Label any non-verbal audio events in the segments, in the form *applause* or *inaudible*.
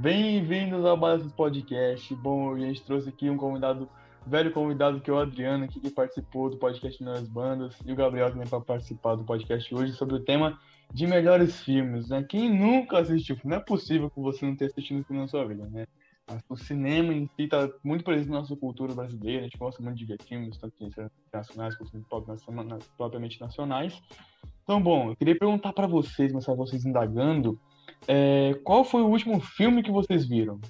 Bem-vindos ao Balanços Podcast. Bom, a gente trouxe aqui um convidado, velho convidado, que é o Adriano, aqui, que participou do podcast Nas Bandas, e o Gabriel também para participar do podcast hoje sobre o tema de melhores filmes, né? Quem nunca assistiu? Não é possível que você não tenha assistido filme na sua vida, né? O cinema em si está muito presente na nossa cultura brasileira, a gente gosta muito de ver filmes, tanto internacionais quanto propriamente nacionais. Então, bom, eu queria perguntar para vocês, começar vocês indagando, é, qual foi o último filme que vocês viram?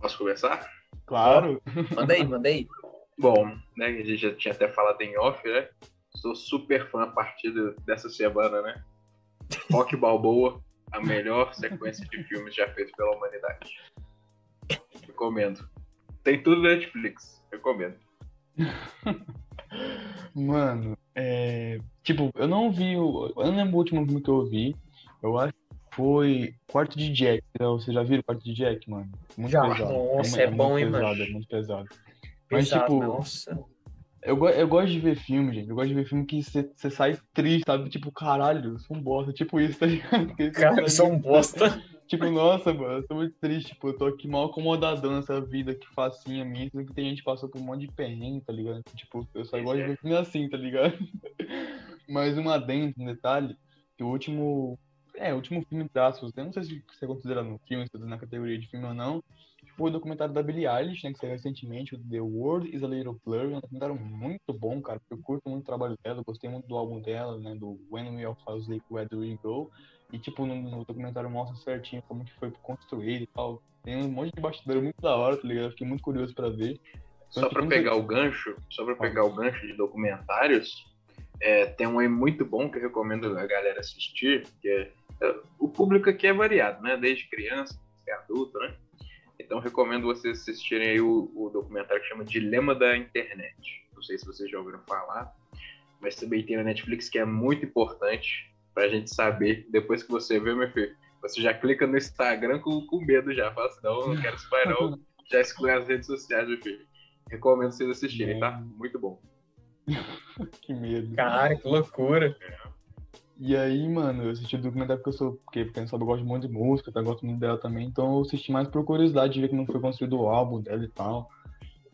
Posso começar? Claro. Manda aí, manda aí. Bom, né, a gente já tinha até falado em off, né? Sou super fã a partir dessa semana, né? Rock *laughs* Balboa, a melhor sequência de filmes já feita pela humanidade. Recomendo. Tem tudo na Netflix. Recomendo. *laughs* Mano, é... tipo, eu não vi o. Eu não lembro o último filme que eu vi. Eu acho que foi Quarto de Jack. Você já viu o Quarto de Jack, mano? Muito já. pesado. Nossa, é, é bom, hein, pesado, mano? É muito pesado. Mas, pesado, tipo. Nossa. Eu, eu gosto de ver filme, gente. Eu gosto de ver filme que você sai triste, sabe? Tipo, caralho, eu sou um bosta. Tipo isso, tá ligado? *laughs* Cara, eu sou um bosta. *laughs* Tipo, nossa, mano, eu tô muito triste. Tipo, eu tô aqui mal acomodadão nessa vida que facinha minha. Sendo que tem gente que passou por um monte de perrengue, tá ligado? Tipo, eu só gosto de ver filme assim, tá ligado? *laughs* Mas um adendo, um detalhe, que o último. É, o último filme traços, eu não sei se você considera no filme, se tá na categoria de filme ou não, o documentário da Billie Eilish, né, que saiu recentemente, o The World is a Little Blur, um documentário muito bom, cara, eu curto muito o trabalho dela, gostei muito do álbum dela, né, do When We All Fall Asleep, Where Do We Go, e, tipo, no, no, documentário mostra certinho como que foi construído e tal, tem um monte de bastidor muito da hora, tá ligado, fiquei muito curioso pra ver. Então, só pra pegar o gancho, só pra pegar o gancho de documentários, é, tem um aí muito bom que eu recomendo a galera assistir, que é, é o público aqui é variado, né, desde criança até adulto, né, então recomendo vocês assistirem aí o, o, documentário que chama Dilema da Internet. Não sei se vocês já ouviram falar, mas também tem na Netflix que é muito importante pra gente saber. Depois que você vê, meu filho, você já clica no Instagram com, com medo já. Fala assim, não, não quero spoiler não. *laughs* já exclui as redes sociais, meu filho. Recomendo vocês assistirem, tá? Muito bom. *laughs* que medo. Cara, que loucura. É. E aí, mano, eu assisti o documentário porque eu sou. Porque sabe eu gosto muito de música, tá? Gosto muito dela também. Então eu assisti mais por curiosidade de ver como foi construído o álbum dela e tal.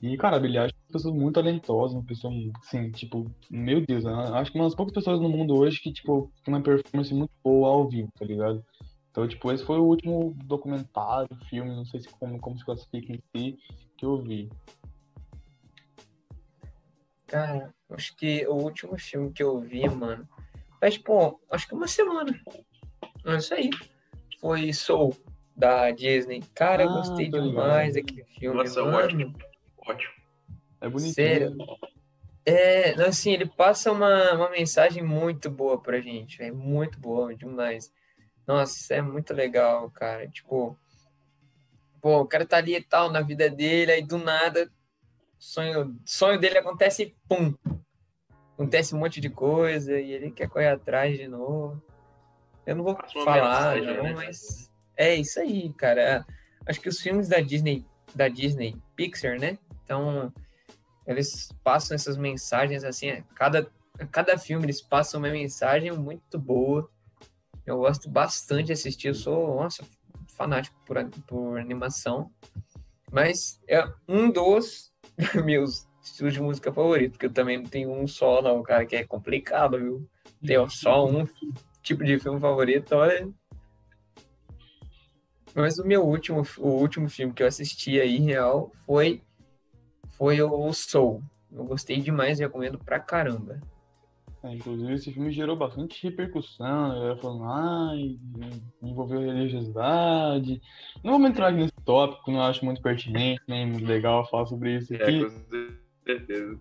E, cara, a Billie Eilish é uma pessoa muito talentosa, uma pessoa, assim, tipo, meu Deus, acho que uma das poucas pessoas no mundo hoje que, tipo, tem uma performance muito boa ao vivo, tá ligado? Então, tipo, esse foi o último documentário, filme, não sei se como, como se classifica em si, que eu vi. Cara, acho que o último filme que eu vi, mano, Faz, pô, acho que uma semana. É isso aí. Foi Soul, da Disney. Cara, ah, eu gostei demais daquele filme. Nossa, mano. ótimo. Ótimo. É bonitinho. Sério. É, assim, ele passa uma, uma mensagem muito boa pra gente, é muito boa, demais. Nossa, é muito legal, cara. Tipo, pô, o cara tá ali e tal na vida dele, aí do nada, sonho, sonho dele acontece e pum, acontece um monte de coisa e ele quer correr atrás de novo. Eu não vou falar, não, né? mas é isso aí, cara. Acho que os filmes da Disney, da Disney Pixar, né? Então, eles passam essas mensagens assim, cada cada filme eles passam uma mensagem muito boa. Eu gosto bastante de assistir, eu sou, nossa, fanático por, por animação. Mas é um dos *laughs* meus estilo de música favorito, porque eu também não tenho um só, não, cara, que é complicado, viu? Tenho só um tipo de filme favorito, olha. Mas o meu último, o último filme que eu assisti aí, real, foi, foi o Soul. Eu gostei demais, recomendo pra caramba. É, inclusive, esse filme gerou bastante repercussão, ela falando, ai, envolveu religiosidade. Não vamos entrar nesse tópico, não acho muito pertinente, nem muito legal falar sobre isso é, aqui. É, certeza.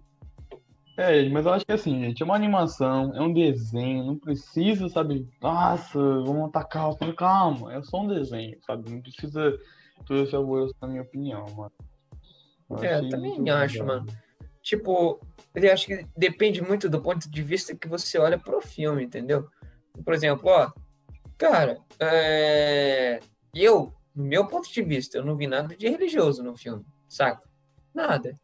É, mas eu acho que assim, gente, é uma animação, é um desenho, não precisa, sabe? Nossa, vamos atacar o calma, é só um desenho, sabe? Não precisa todo esse alvoroço, na minha opinião, mano. Eu é, eu também acho, legal. mano. Tipo, eu acho que depende muito do ponto de vista que você olha pro filme, entendeu? Por exemplo, ó, cara, é... eu, no meu ponto de vista, eu não vi nada de religioso no filme, saca? Nada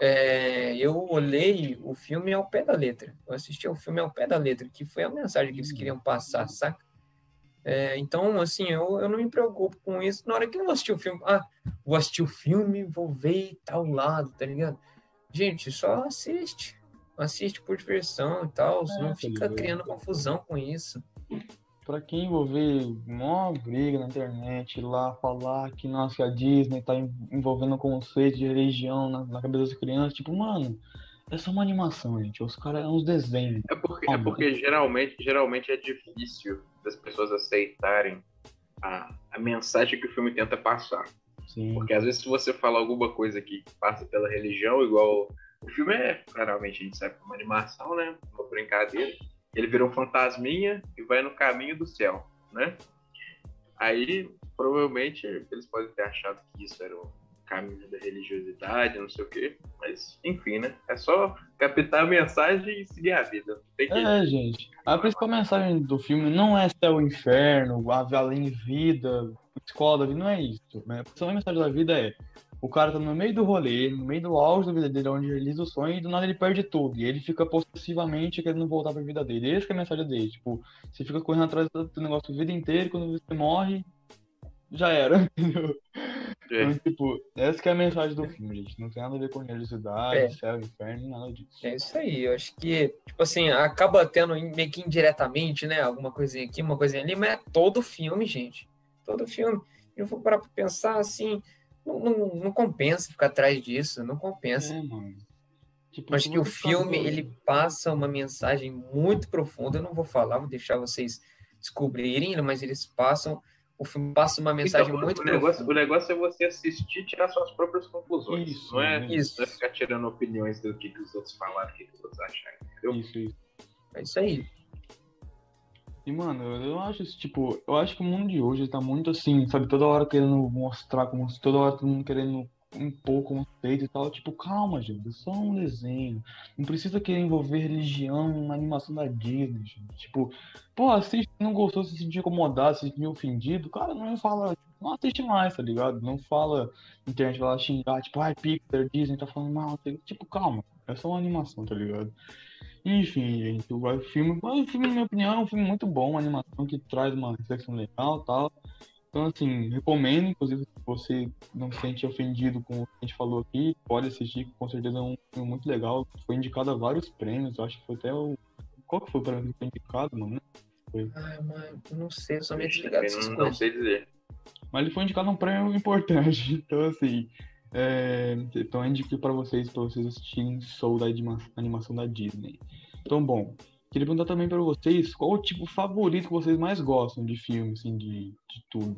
é, eu olhei o filme ao pé da letra. Eu assisti ao filme ao pé da letra, que foi a mensagem que eles queriam passar, saca? É, então, assim, eu, eu não me preocupo com isso. Na hora que eu vou assistir o filme, ah, vou assistir o filme, vou ver tal lado, tá ligado? Gente, só assiste. Assiste por diversão e tal. É, não tá fica criando confusão com isso. Pra quem envolver uma briga na internet, lá falar que, nossa, que a Disney tá en- envolvendo conceito de religião na, na cabeça das crianças, tipo, mano, é só uma animação, gente. Os caras é uns desenhos. É porque, é porque geralmente, geralmente é difícil das pessoas aceitarem a, a mensagem que o filme tenta passar. Sim. Porque às vezes se você fala alguma coisa que passa pela religião, igual o filme é, claramente a gente sabe, uma animação, né? Uma brincadeira. Ele vira um fantasminha e vai no caminho do céu, né? Aí, provavelmente, eles podem ter achado que isso era o caminho da religiosidade, não sei o quê. Mas, enfim, né? É só captar a mensagem e seguir a vida. Que... É, gente. A principal mensagem do filme não é céu e inferno, além vida, escola da vida, não é isso. Né? A principal mensagem da vida é o cara tá no meio do rolê, no meio do auge da vida dele, onde ele realiza o sonho, e do nada ele perde tudo. E ele fica possessivamente querendo voltar pra vida dele. Essa que é a mensagem dele. Tipo, você fica correndo atrás do negócio a vida inteira, e quando você morre, já era, *laughs* entendeu? É. Então, tipo, essa que é a mensagem do filme, gente. Não tem nada a ver com religiosidade, É. céu, inferno, nem nada disso. É isso aí, eu acho que, tipo assim, acaba tendo meio que indiretamente, né? Alguma coisinha aqui, uma coisinha ali, mas é todo filme, gente. Todo filme. Eu vou parar pra pensar assim, não, não, não compensa ficar atrás disso, não compensa. É, mano. Tipo, se que o filme, falou- ele passa uma mensagem muito profunda, eu não vou falar, vou deixar vocês descobrirem, mas eles passam, o filme passa uma mensagem Então, muito o, negócio, profunda. o negócio é você assistir e tirar suas próprias conclusões. Isso, não, é, né? Isso. não é ficar tirando opiniões do que, que os outros falaram, do que, que os outros acharam. Entendeu? Isso, isso. É isso aí. E, mano, eu acho, isso, tipo, eu acho que o mundo de hoje tá muito assim, sabe? Toda hora querendo mostrar, como toda hora todo mundo querendo impor conceito e tal. Tipo, calma, gente, é só um desenho. Não precisa querer envolver religião na animação da Disney, gente. Tipo, pô, assiste, não gostou, se sentiu incomodado, se sentiu ofendido, cara, não fala, não assiste mais, tá ligado? Não fala, internet vai lá xingar, tipo, ai, Pixar, Disney tá falando mal, tá tipo, calma, é só uma animação, tá ligado? Enfim, gente, o filme, mas o filme, na minha opinião, é um filme muito bom, uma animação que traz uma reflexão legal e tal. Então, assim, recomendo, inclusive, se você não se sente ofendido com o que a gente falou aqui, pode assistir, que com certeza é um filme muito legal. Foi indicado a vários prêmios, eu acho que foi até o. Qual que foi o prêmio que foi indicado, mano? Ai, mano, eu não sei, eu sou meio desligado não, não sei dizer. Mas ele foi indicado a um prêmio importante. *laughs* Então, assim, é, então eu indico para vocês, para vocês assistirem Soul da anima- animação da Disney. Então, bom, queria perguntar também para vocês qual o tipo favorito que vocês mais gostam de filme, assim, de, de tudo.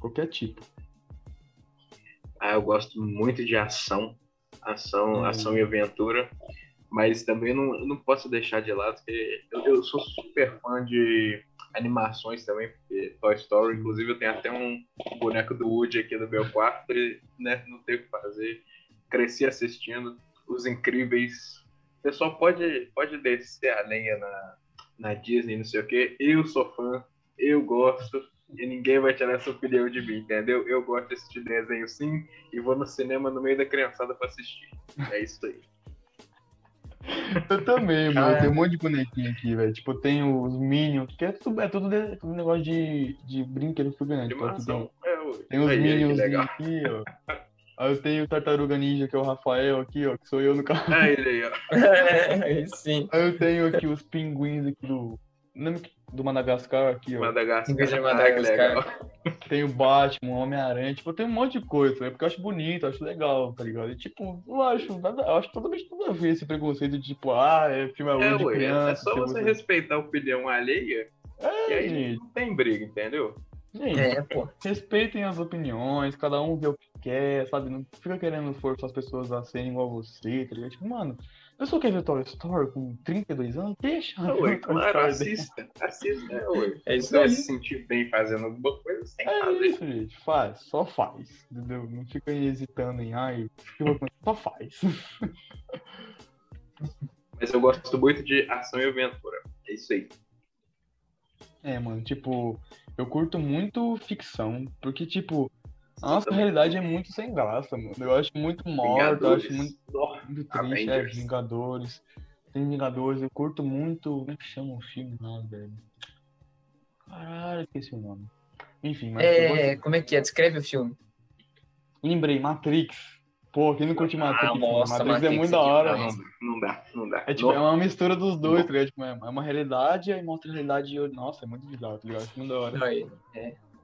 Qualquer tipo. Ah, eu gosto muito de ação, ação, Hum. ação e aventura, mas também não, não posso deixar de lado que eu, eu sou super fã de animações também, porque Toy Story, inclusive eu tenho até um boneco do Woody aqui no meu quarto, e né, não tenho o que fazer. Cresci assistindo Os Incríveis. O pessoal pode, pode descer a lenha na, na Disney, não sei o quê. Eu sou fã, eu gosto. E ninguém vai tirar essa opinião de mim, entendeu? Eu gosto de assistir desenho sim e vou no cinema no meio da criançada pra assistir. É isso aí. Eu também, mano. Cara. Tem um monte de bonequinho aqui, velho. Tipo, tem os Minions, que é tudo, é tudo, de- tudo negócio de, de brinquedo figurante. Então, aqui tem, Animação. É, tem os Aí, Minions aqui, ó. Aí eu tenho o Tartaruga Ninja, que é o Rafael aqui, ó, que sou eu no carro. Ah, ele aí, ó. *laughs* É, sim. Aí eu tenho aqui os pinguins aqui do. que- Do Madagascar aqui, ó. Madagascar. De Ah, que Madagascar. *laughs* Tem o Batman, o Homem-Aranha, tipo, tem um monte de coisa, né? porque eu acho bonito, eu acho legal, tá ligado? E tipo, eu acho, nada, eu acho totalmente tudo a ver esse preconceito de tipo, ah, é filme É, é de ué, criança. é só se você respeitar a opinião alheia e É, aí gente, não tem briga, entendeu? Gente, É, pô. respeitem as opiniões, cada um vê o que quer, sabe? Não fica querendo forçar as pessoas a serem igual a você, tá ligado? Tipo, mano, a pessoa quer ver Toy Story com 32 anos, deixa. É, ela ver ué, o Toy claro, dele. assista. Assista, é, ué. É Se isso você vai aí. se sentir bem fazendo alguma coisa, você tem que É fazer. isso, gente. Faz, só faz. Entendeu? Não fica aí hesitando em, ai, eu? Só faz. *laughs* Mas eu gosto muito de ação e aventura. É isso aí. É, mano, tipo, eu curto muito ficção, porque, tipo, a nossa realidade é muito sem graça, mano. Eu acho muito morto, eu acho muito, muito triste. É. Vingadores. Tem Vingadores, eu curto muito. Como é que chama o filme lá, velho? Caralho, esqueci o nome. Enfim, mas. É, como é que é? Descreve o filme. Lembrei, Matrix. Pô, quem não curte Matrix? Ah, nossa, Matrix, é Matrix muito é da hora, mano. Não dá, não dá. É tipo, é Não- uma mistura dos dois, tá ligado? Tipo, é é uma realidade e aí mostra a realidade. Nossa, é muito bizarro, tá ligado? Muito da hora. Aí,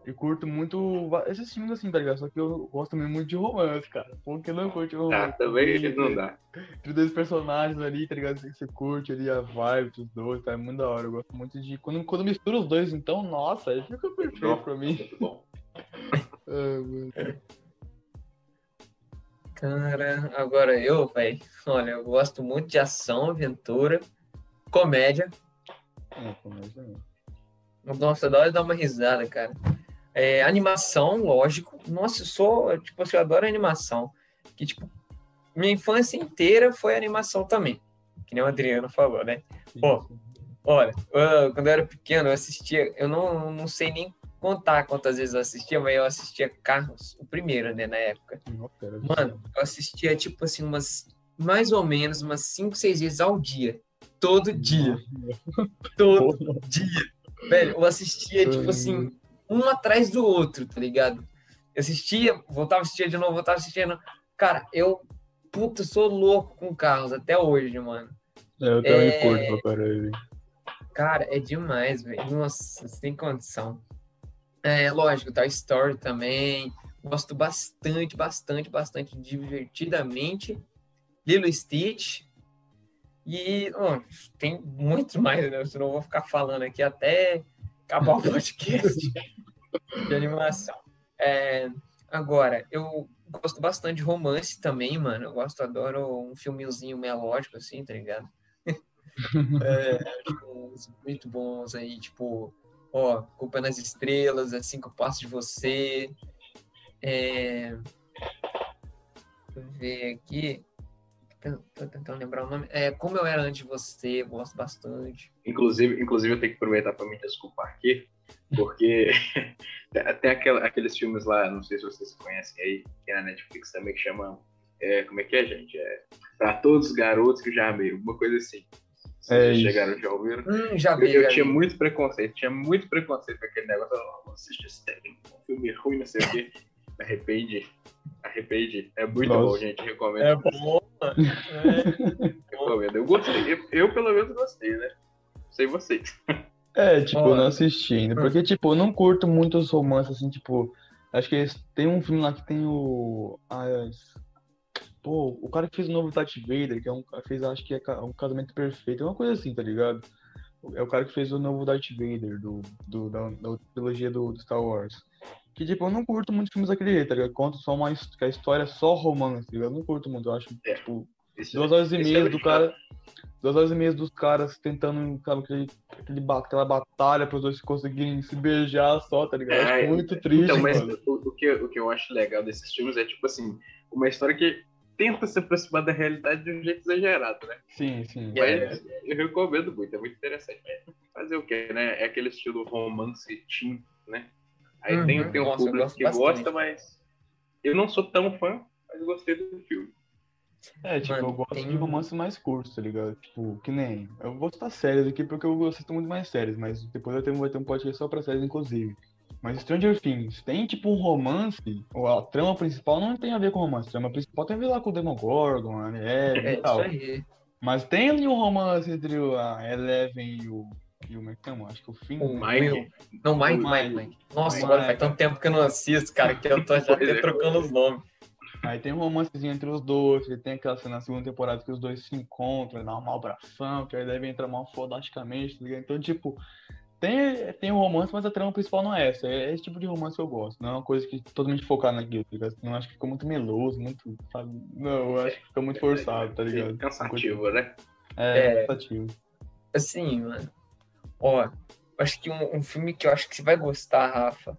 Eu curto muito esses filmes assim, tá ligado? Só que eu gosto também muito de romance, cara. Pô, quem não curte romance? Ah, também Entre- não dá. Entre dois personagens ali, tá ligado? Você curte ali a vibe dos dois, tá? É muito da hora. Eu gosto muito de. Quando, quando mistura os dois, então, nossa, aí fica perfeito pra mim. Muito bom. *laughs* Ah, mano. Cara, agora eu, velho, olha, eu gosto muito de ação, aventura, comédia. É, é. Nossa, da hora de dar uma risada, cara. É, animação, lógico. Nossa, eu sou, tipo assim, eu adoro animação. Que, tipo, minha infância inteira foi animação também. Que nem o Adriano falou, né? Pô. Olha, eu- quando eu era pequeno, eu assistia, eu não, não sei nem contar quantas vezes eu assistia, mas eu assistia Carros, o primeiro, né, na época. Mano, eu assistia, tipo assim, umas, mais ou menos, umas 5, 6 vezes ao dia. Todo dia. *laughs* Todo dia. Velho, eu assistia, tipo assim, um atrás do outro, tá ligado? Eu assistia, voltava a assistir de novo, voltava a assistir de novo. Cara, eu, puta, sou louco com carros até hoje, mano. É, eu também É. curto pra caralho. Cara, é demais, velho. Nossa, sem condição. É, lógico, Toy Story também. Gosto bastante, bastante, bastante divertidamente. Lilo Stitch. E tem muitos mais, né? Senão eu vou ficar falando aqui até acabar o *laughs* podcast de animação. É, agora, eu gosto bastante de romance também, mano. Eu gosto, adoro um filmezinho melódico, assim, tá ligado? *laughs* É, muito bons aí, tipo, ó, Culpa nas Estrelas, É Cinco Passos de Você. É... Deixa eu ver aqui. Tô tentando lembrar o nome. É, Como Eu Era Antes de Você, gosto bastante. Inclusive, inclusive, eu tenho que aproveitar para me desculpar aqui, porque *laughs* tem aquela- aqueles filmes lá, não sei se vocês conhecem aí, que é na Netflix também, que chama. é, como é que é, gente? É, para todos os garotos que já amei, alguma coisa assim. Vocês É já chegaram, já ouviram? Hum, já Eu, vi, eu já tinha muito preconceito, tinha muito preconceito com aquele negócio. Eu não esse trem, um filme ruim, não sei o quê. Me Arrependi. Arrependi. É muito Nossa. bom, gente. Recomendo. É bom, mano. É. *laughs* recomendo. Eu gostei. Eu, eu, pelo menos, gostei, né? Sei vocês. É, tipo, eu não Olha. assisti ainda. Porque, tipo, eu não curto muito os romances, assim, tipo. Acho que tem um filme lá que tem o. as- Pô, o cara que fez o novo Darth Vader, que é um, fez, acho que é um casamento perfeito, é uma coisa assim, tá ligado? É o cara que fez o novo Darth Vader do, do, da, da trilogia do, do Star Wars. Que, tipo, eu não curto muito filmes daquele jeito, tá ligado? Conta só uma que a história é só romance, tá ligado? Eu não curto muito, eu acho, É. tipo, Esse- Duas horas e é meia do cara. Duas horas e meia dos caras tentando, sabe, aquele, aquele, aquela batalha para os dois conseguirem se beijar só, tá ligado? É, Acho muito triste, Então, mas o, o que, o que eu acho legal desses filmes é, tipo assim, uma história que tenta se aproximar da realidade de um jeito exagerado, né? Sim, sim. É. Mas eu recomendo muito, é muito interessante. Mas fazer o quê, né? É aquele estilo romance teen, né? Aí Uhum. tem, tem um Nossa, público que bastante. gosta, mas eu não sou tão fã, mas gostei do filme. É, tipo, Mano, eu gosto tem de romances mais curtos, tá ligado? Tipo, que nem. Eu vou citar séries aqui porque eu assisto muito mais séries, mas depois eu tenho, vou ter um podcast só pra séries, inclusive. Mas Stranger Things tem tipo um romance, ou a trama principal não tem a ver com romance, a trama principal tem a ver lá com o Demogorgon, a Eleven É e isso tal. aí. Mas tem ali um romance entre a Eleven e o. E o como é? Acho que o Finn. O? Mike. Não, Mike, O Mike, Mike. Mike. Nossa, Mike. agora faz tanto tempo que eu não assisto, cara, que eu tô já até é. trocando os nomes. Aí tem um romancezinho entre os dois, que tem aquela cena na segunda temporada que os dois se encontram, dá uma abração, que aí deve entrar mal fodasticamente, tá ligado? Então, tipo, tem, tem um romance, mas a trama principal não é essa. É esse tipo de romance que eu gosto. Não é uma coisa que totalmente focada naquilo, tá ligado? Não acho que fica muito meloso, muito, sabe? Não, eu acho que fica muito forçado, tá ligado? Cansativo, né? É, É. cansativo. Assim, mano. Ó, acho que um, um filme que eu acho que você vai gostar, Rafa,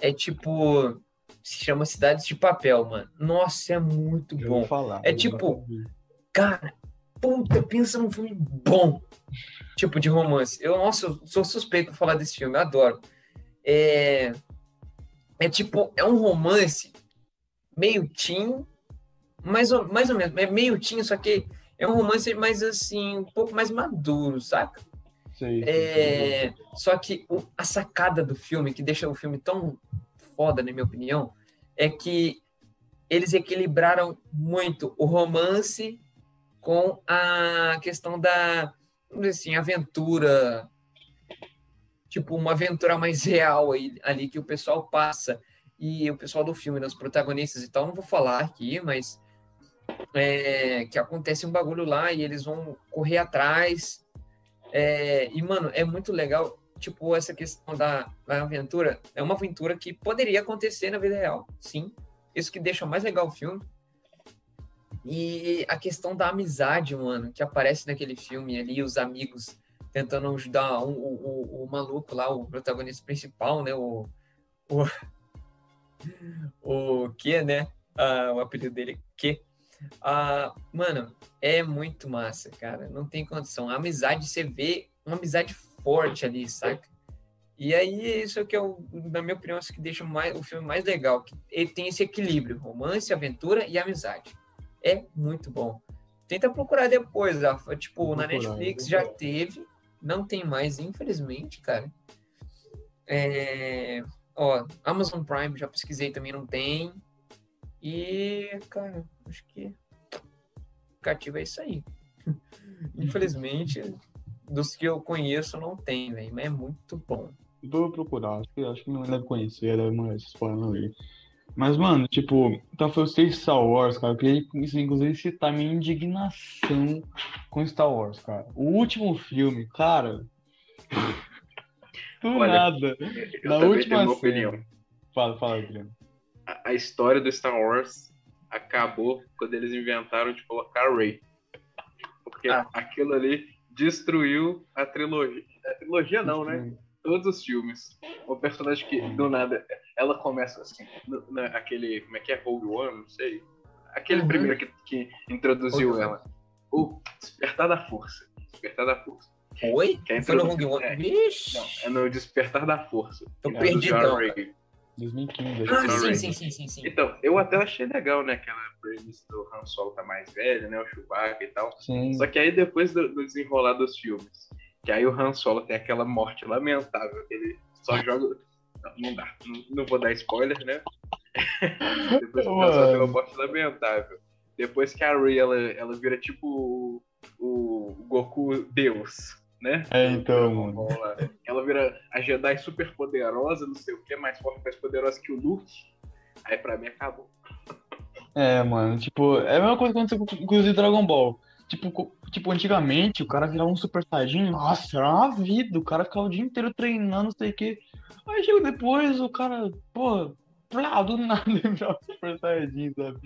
é tipo. Se chama Cidades de Papel, mano. Nossa, é muito Eu bom. vou falar. É eu tipo. Cara, puta, pensa num filme bom. Tipo de romance. Eu, nossa, eu sou suspeito pra falar desse filme, eu adoro. É, é tipo, é um romance meio teen, mais ou, mais ou menos, é meio teen, só que é um romance mais assim, um pouco mais maduro, saca? Sei, É, só que o- a sacada do filme, que deixa o filme tão foda, na minha opinião, é que eles equilibraram muito o romance com a questão da, assim, aventura, tipo, uma aventura mais real aí, ali que o pessoal passa. E o pessoal do filme, né, os protagonistas e tal, não vou falar aqui, mas é, que acontece um bagulho lá e eles vão correr atrás. É, e, mano, é muito legal, tipo, essa questão da, da aventura. É uma aventura que poderia acontecer na vida real, sim. Isso que deixa mais legal o filme. E a questão da amizade, mano, que aparece naquele filme ali, os amigos tentando ajudar um- o, o, o maluco lá, o protagonista principal, né? O. O, *laughs* o que, né? Ah, o apelido dele, que. Ah, mano, é muito massa, cara. Não tem condição. A amizade, você vê uma amizade forte ali, saca? E aí, isso que é, o, na minha opinião, isso que deixa mais, o filme mais legal. Que ele tem esse equilíbrio: romance, aventura e amizade. É muito bom. Tenta procurar depois, Rafa. Tipo, Vou na procurar, Netflix já teve. Não tem mais, infelizmente, cara. É, Ó, Amazon Prime, já pesquisei também, não tem. E, cara, acho que cativo é isso aí. *laughs* Infelizmente, dos que eu conheço, não tem, velho. Mas é muito bom. Vou procurar, acho que, acho que não deve conhecer, deve mandar esses falando aí. Mas, mano, tipo, tá falando de Star Wars, cara. Eu queria, inclusive, citar minha indignação com Star Wars, cara. O último filme, cara. Do Olha, nada. Eu Na última tenho uma opinião. Fala, fala, Guilherme. A, a história do Star Wars acabou quando eles inventaram de colocar Rey. Porque Ah. aquilo ali destruiu a trilogia. A trilogia não, né? Todos os filmes. O personagem que, do nada, ela começa assim, no- na- aquele, como é que é, Rogue One, não sei. Aquele Uhum. primeiro que, que introduziu Rogue ela. O Despertar da Força. Despertar da Força. Oi? Quem Foi no Rogue One? é. Vixe! Não, é no Despertar da Força. Tô que perdidão, Rey. 2015, Ah, que sim, sim, sim, sim, sim. Então, eu até achei legal, né? Aquela premissa do Han Solo tá mais velho, né? O Chewbacca e tal. Sim. Só que aí depois do, do desenrolar dos filmes, que aí o Han Solo tem aquela morte lamentável, que ele só joga. Não, não dá, não, não vou dar spoiler, né? *laughs* depois que o Han Solo tem uma morte lamentável. Depois que a Rey ela, ela vira tipo o, o Goku Deus, né? É, então, lá. Ela vira a Jedi super poderosa, não sei o que, mais forte, mais poderosa que o Luke. Aí pra mim acabou. É, mano, tipo, é a mesma coisa que aconteceu com inclusive Dragon Ball. Tipo, tipo, antigamente o cara virava um super saiyajin, nossa, era uma vida, o cara ficava o dia inteiro treinando, não sei o quê. Aí chega depois, o cara, pô, plá, do nada *laughs* ele virava um super saiyajin, sabe?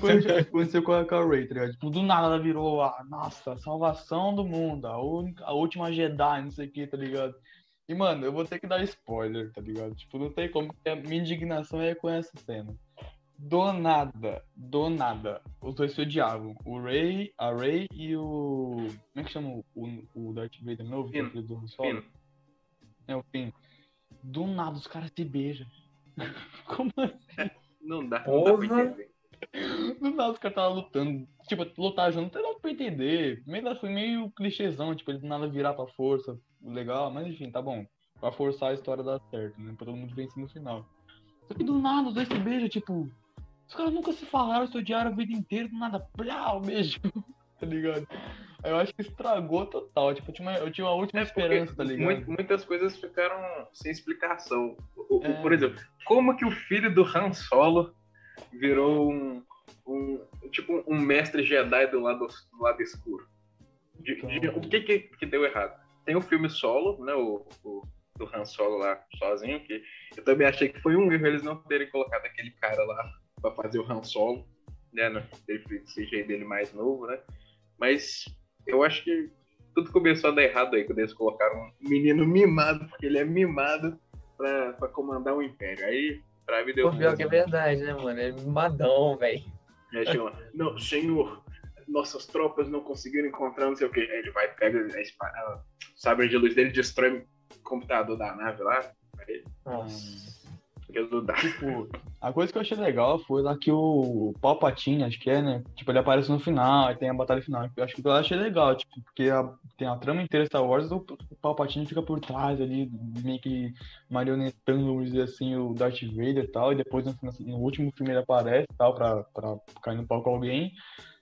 Coisa que *laughs* aconteceu com a, com a Rey, tá ligado? Tipo, do nada ela virou a, nossa, a salvação do mundo, a, única, a última Jedi, não sei o que, tá ligado? E, mano, eu vou ter que dar spoiler, tá ligado? Tipo, não tem como, a minha indignação é com essa cena. Do nada, do nada, os dois se odiavam. O Ray, a Ray e o. Como é que chama o, o Darth Vader novo? Finn. aquele do Solo? Fino. É o Finn. Do nada os caras se beijam. *laughs* Como assim? Não dá, não dá pra Porra. entender. Do nada os caras estavam lutando. Tipo, lutar junto não tem nada pra entender. Meio, foi meio clichêzão, tipo, ele do nada virar pra força. Legal, mas enfim, tá bom. Pra forçar a história dar certo, né? Pra todo mundo vencer no final. Só que do nada os dois se beijam, tipo. Os caras nunca se falaram, se odiaram a vida inteira, do nada, plá, o beijo. tá ligado? Eu acho que estragou total. Tipo, eu tinha uma, eu tinha uma última É esperança, tá ligado? mui- muitas coisas ficaram sem explicação. O- É. Por exemplo, como que o filho do Han Solo virou um, um- tipo um mestre Jedi do lado, do lado escuro? De- de- Então. o que, que que deu errado? Tem o filme solo, né? O, o- do Han Solo lá sozinho, que eu também achei que foi um erro eles não terem colocado aquele cara lá pra fazer o Han Solo, né? no- Ele CGI dele mais novo, né? Mas eu acho que tudo começou a dar errado aí, quando eles colocaram um menino mimado, porque ele é mimado pra comandar o Império. Aí, pra mim, deu Pô, pior que é verdade, né, mano? É mimadão, velho. Chama, não, senhor, nossas tropas não conseguiram encontrar não sei o que. Aí ele vai, pega a espada, sabre de luz dele, destrói o computador da nave lá. Aí, Nossa. Tipo, a coisa que eu achei legal foi lá que o Palpatine, acho que é, né? Tipo, ele aparece no final, aí tem a batalha final. Eu acho que eu achei legal, tipo, porque a- tem a trama inteira Star Wars, o, Palpatine fica por trás ali, meio que marionetando, vamos dizer assim, o Darth Vader e tal, e depois no, no último filme ele aparece e tal, pra, pra cair no pau com alguém.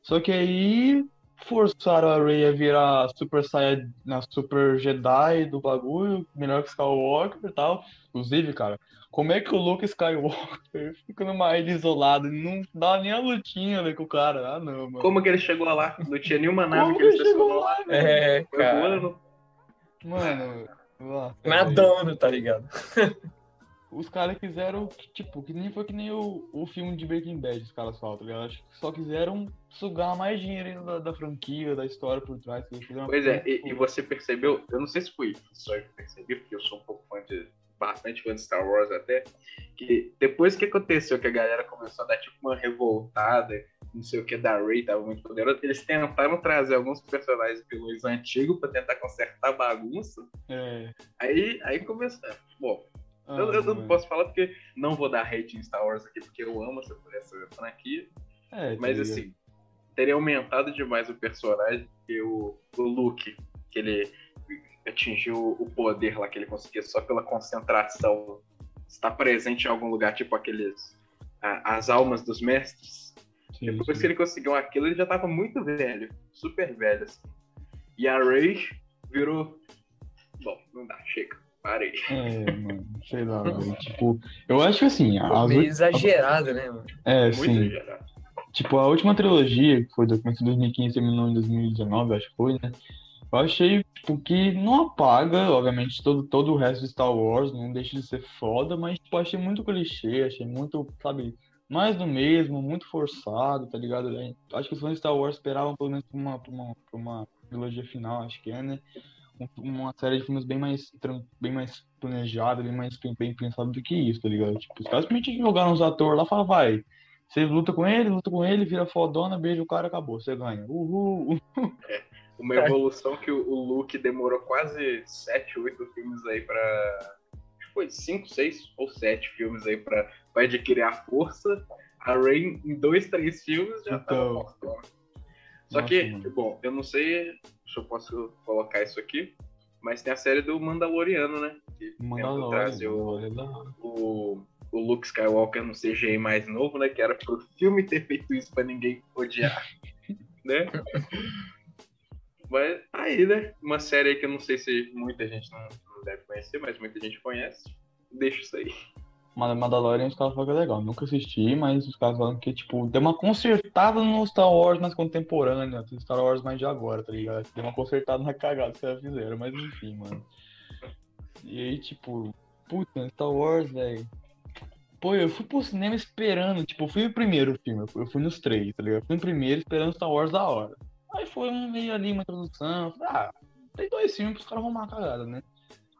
Só que aí forçaram a Rey a virar Super Saiyan, na Super Jedi do bagulho, melhor que Skywalker e tal. Inclusive, cara, como é que o Luke Skywalker *laughs* fica numa ilha isolada e não dá nem a lutinha né, com o cara? Ah, não, mano. Como que ele chegou lá? Não tinha nenhuma nave Como que ele chegou lá, lá. velho? É, Foi cara. voando. Mano, velho. *laughs* Nadando, tá ligado? *laughs* os caras quiseram, tipo, que nem foi que nem o, o filme de Breaking Bad, os caras falam, tá ligado? Acho que só quiseram sugar mais dinheiro ainda da, da franquia, da história por trás. Pois é, e, e você percebeu, eu não sei se foi só eu que percebi, porque eu sou um pouco fã de, bastante fã de Star Wars até, que depois que aconteceu que a galera começou a dar tipo uma revoltada, não sei o que, da Rey tava muito poderosa, eles tentaram trazer alguns personagens vilões antigos pra tentar consertar a bagunça, É. aí, aí começou. Bom, Ah, eu, eu não posso falar porque não vou dar hate em Star Wars aqui, porque eu amo essa, essa franquia, É, mas assim, teria aumentado demais o personagem porque o, o Luke, que ele atingiu o poder lá que ele conseguia só pela concentração, estar presente em algum lugar, tipo aqueles. a- as almas dos mestres. Sim, Depois sim. que ele conseguiu aquilo, ele já tava muito velho, super velho. Assim. E a Rey virou. Bom, não dá, chega, parei. É, mano, sei lá, velho. Tipo, eu acho que assim, as Meio exagerado, né, mano? É, Muito sim. exagerado. Tipo, a última trilogia, que foi do começo de 2015 terminou em 2019, acho que foi, né? Eu achei, tipo, que não apaga, obviamente, todo, todo o resto de Star Wars, não deixa de ser foda, mas, tipo, achei muito clichê, achei muito, sabe, mais do mesmo, muito forçado, tá ligado? É, Acho que os fãs de Star Wars esperavam, pelo menos, pra uma, pra uma, pra uma trilogia final, acho que é, né? Um- Uma série de filmes bem mais, bem mais planejada, bem mais bem pensado do que isso, tá ligado? Tipo, os caras simplesmente jogaram os atores lá e falaram, vai, você luta com ele, luta com ele, vira fodona, beija o cara, acabou, você ganha. Uhul. *laughs* Uma evolução que o, Luke demorou quase 7, 8 filmes aí pra. Acho que foi 5, 6 ou 7 filmes aí pra, pra adquirir a força. A Rey, em 2, 3 filmes, já tava Então. fortona. Só Nossa, que, mano. bom, eu não sei se eu posso colocar isso aqui, mas tem a série do Mandaloriano, né? Que tenta Mandalorian, trazer o, é hora. o, o Luke Skywalker no CGI mais novo, né? Que era pro filme ter feito isso pra ninguém odiar, *laughs* né? Mas aí, né? Uma série que eu não sei se muita gente não, deve conhecer, mas muita gente conhece. Deixa isso aí. Mandalorian os caras falam que é legal. Nunca assisti, mas os caras falam que, tipo, deu uma consertada no Star Wars mais contemporânea, do Star Wars mais de agora, tá ligado? Deu uma consertada na cagada que caras fizeram, mas enfim, mano. E aí, tipo, puta, Star Wars, velho. Pô, eu fui pro cinema esperando, tipo, eu fui o primeiro filme, eu fui- nos três, tá ligado? Fui no primeiro esperando Star Wars da hora. Aí foi um meio ali, uma introdução, eu falei, ah, tem dois filmes pros caras arrumar a cagada, né?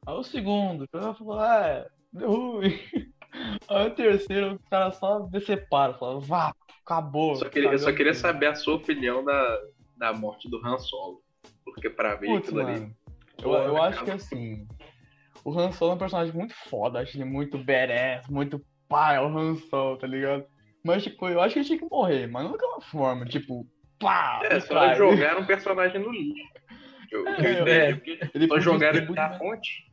Aí o segundo, o cara falou, ah, deu ruim. *laughs* Aí o terceiro, os caras só deceparam, falaram, vá, acabou. Só queria, eu só queria tudo." saber a sua opinião da, da morte do Han Solo. Porque pra ver Putz, aquilo ali. mano, eu, eu acho que assim, o Han Solo é um personagem muito foda, acho ele muito badass, muito pai, é o Han Solo, tá ligado? Mas, tipo, eu acho que ele tinha que morrer, mas não daquela forma, tipo, pá, É, só cara. jogaram um personagem no lixo. Eu, É, entendi, é. Ele só jogaram ele na mais- fonte.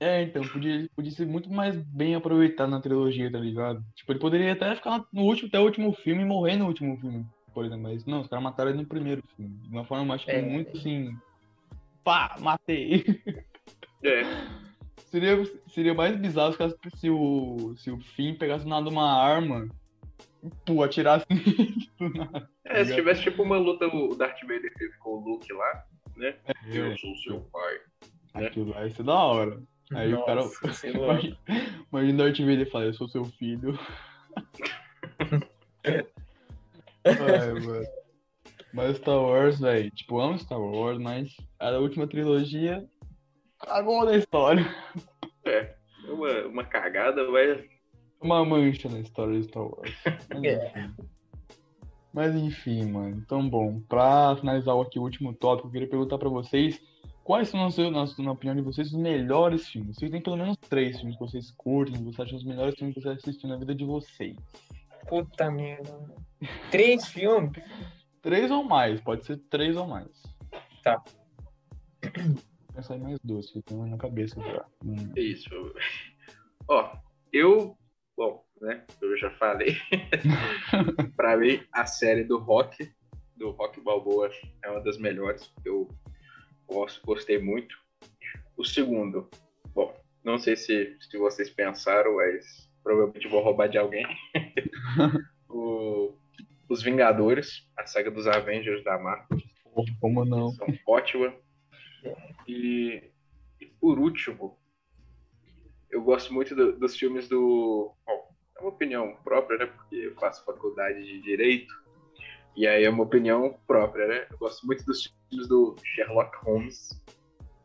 É, então, podia, podia ser muito mais bem aproveitado na trilogia, tá ligado? Tipo, ele poderia até ficar no último, até o último filme e morrer no último filme, por exemplo. Mas não, os caras mataram ele no primeiro filme. De uma forma, acho que É. muito assim. Pá, matei. É. seria, seria mais bizarro se o, se o Finn pegasse nada uma arma e, pô, atirasse nele *laughs* do nada. É, se tivesse tipo uma luta, o Darth Vader fez com o Luke lá, né? É. Eu sou seu pai. né? Aquilo lá ia ser da hora. Aí o cara. Nossa, lá. *laughs* Imagina, imagina o Darth Vader falar, eu sou seu filho. *laughs* Ai, mano. Mas Star Wars, velho, tipo, amo Star Wars, mas a última trilogia cagou na história. É. Uma, uma cagada, vai. Uma mancha na história de Star Wars. Mas, É. Mas enfim, mano. Então, bom, pra finalizar aqui o último tópico, eu queria perguntar pra vocês Quais são, na, na, na opinião de vocês, os melhores filmes? Vocês têm pelo menos três filmes que vocês curtem, que vocês acham os melhores filmes que vocês assistiram na vida de vocês. Puta merda. *laughs* Três filmes? Três ou mais, pode ser três ou mais. Tá. Vou pensar em mais dois, que eu tenho na cabeça já. Hum. Isso. Ó, eu. Bom, né? Eu já falei. *laughs* pra mim, a série do Rock, do Rock Balboa, é uma das melhores. Eu gosto, gostei muito. O segundo, bom, não sei se, se vocês pensaram, mas provavelmente vou roubar de alguém. *laughs* o, Os Vingadores, a saga dos Avengers da Marvel. Como não? São ótima. E, e por último, eu gosto muito do, dos filmes do. Bom, uma opinião própria, né? Porque eu faço faculdade de Direito. E aí é uma opinião própria, né? Eu gosto muito dos filmes do Sherlock Holmes.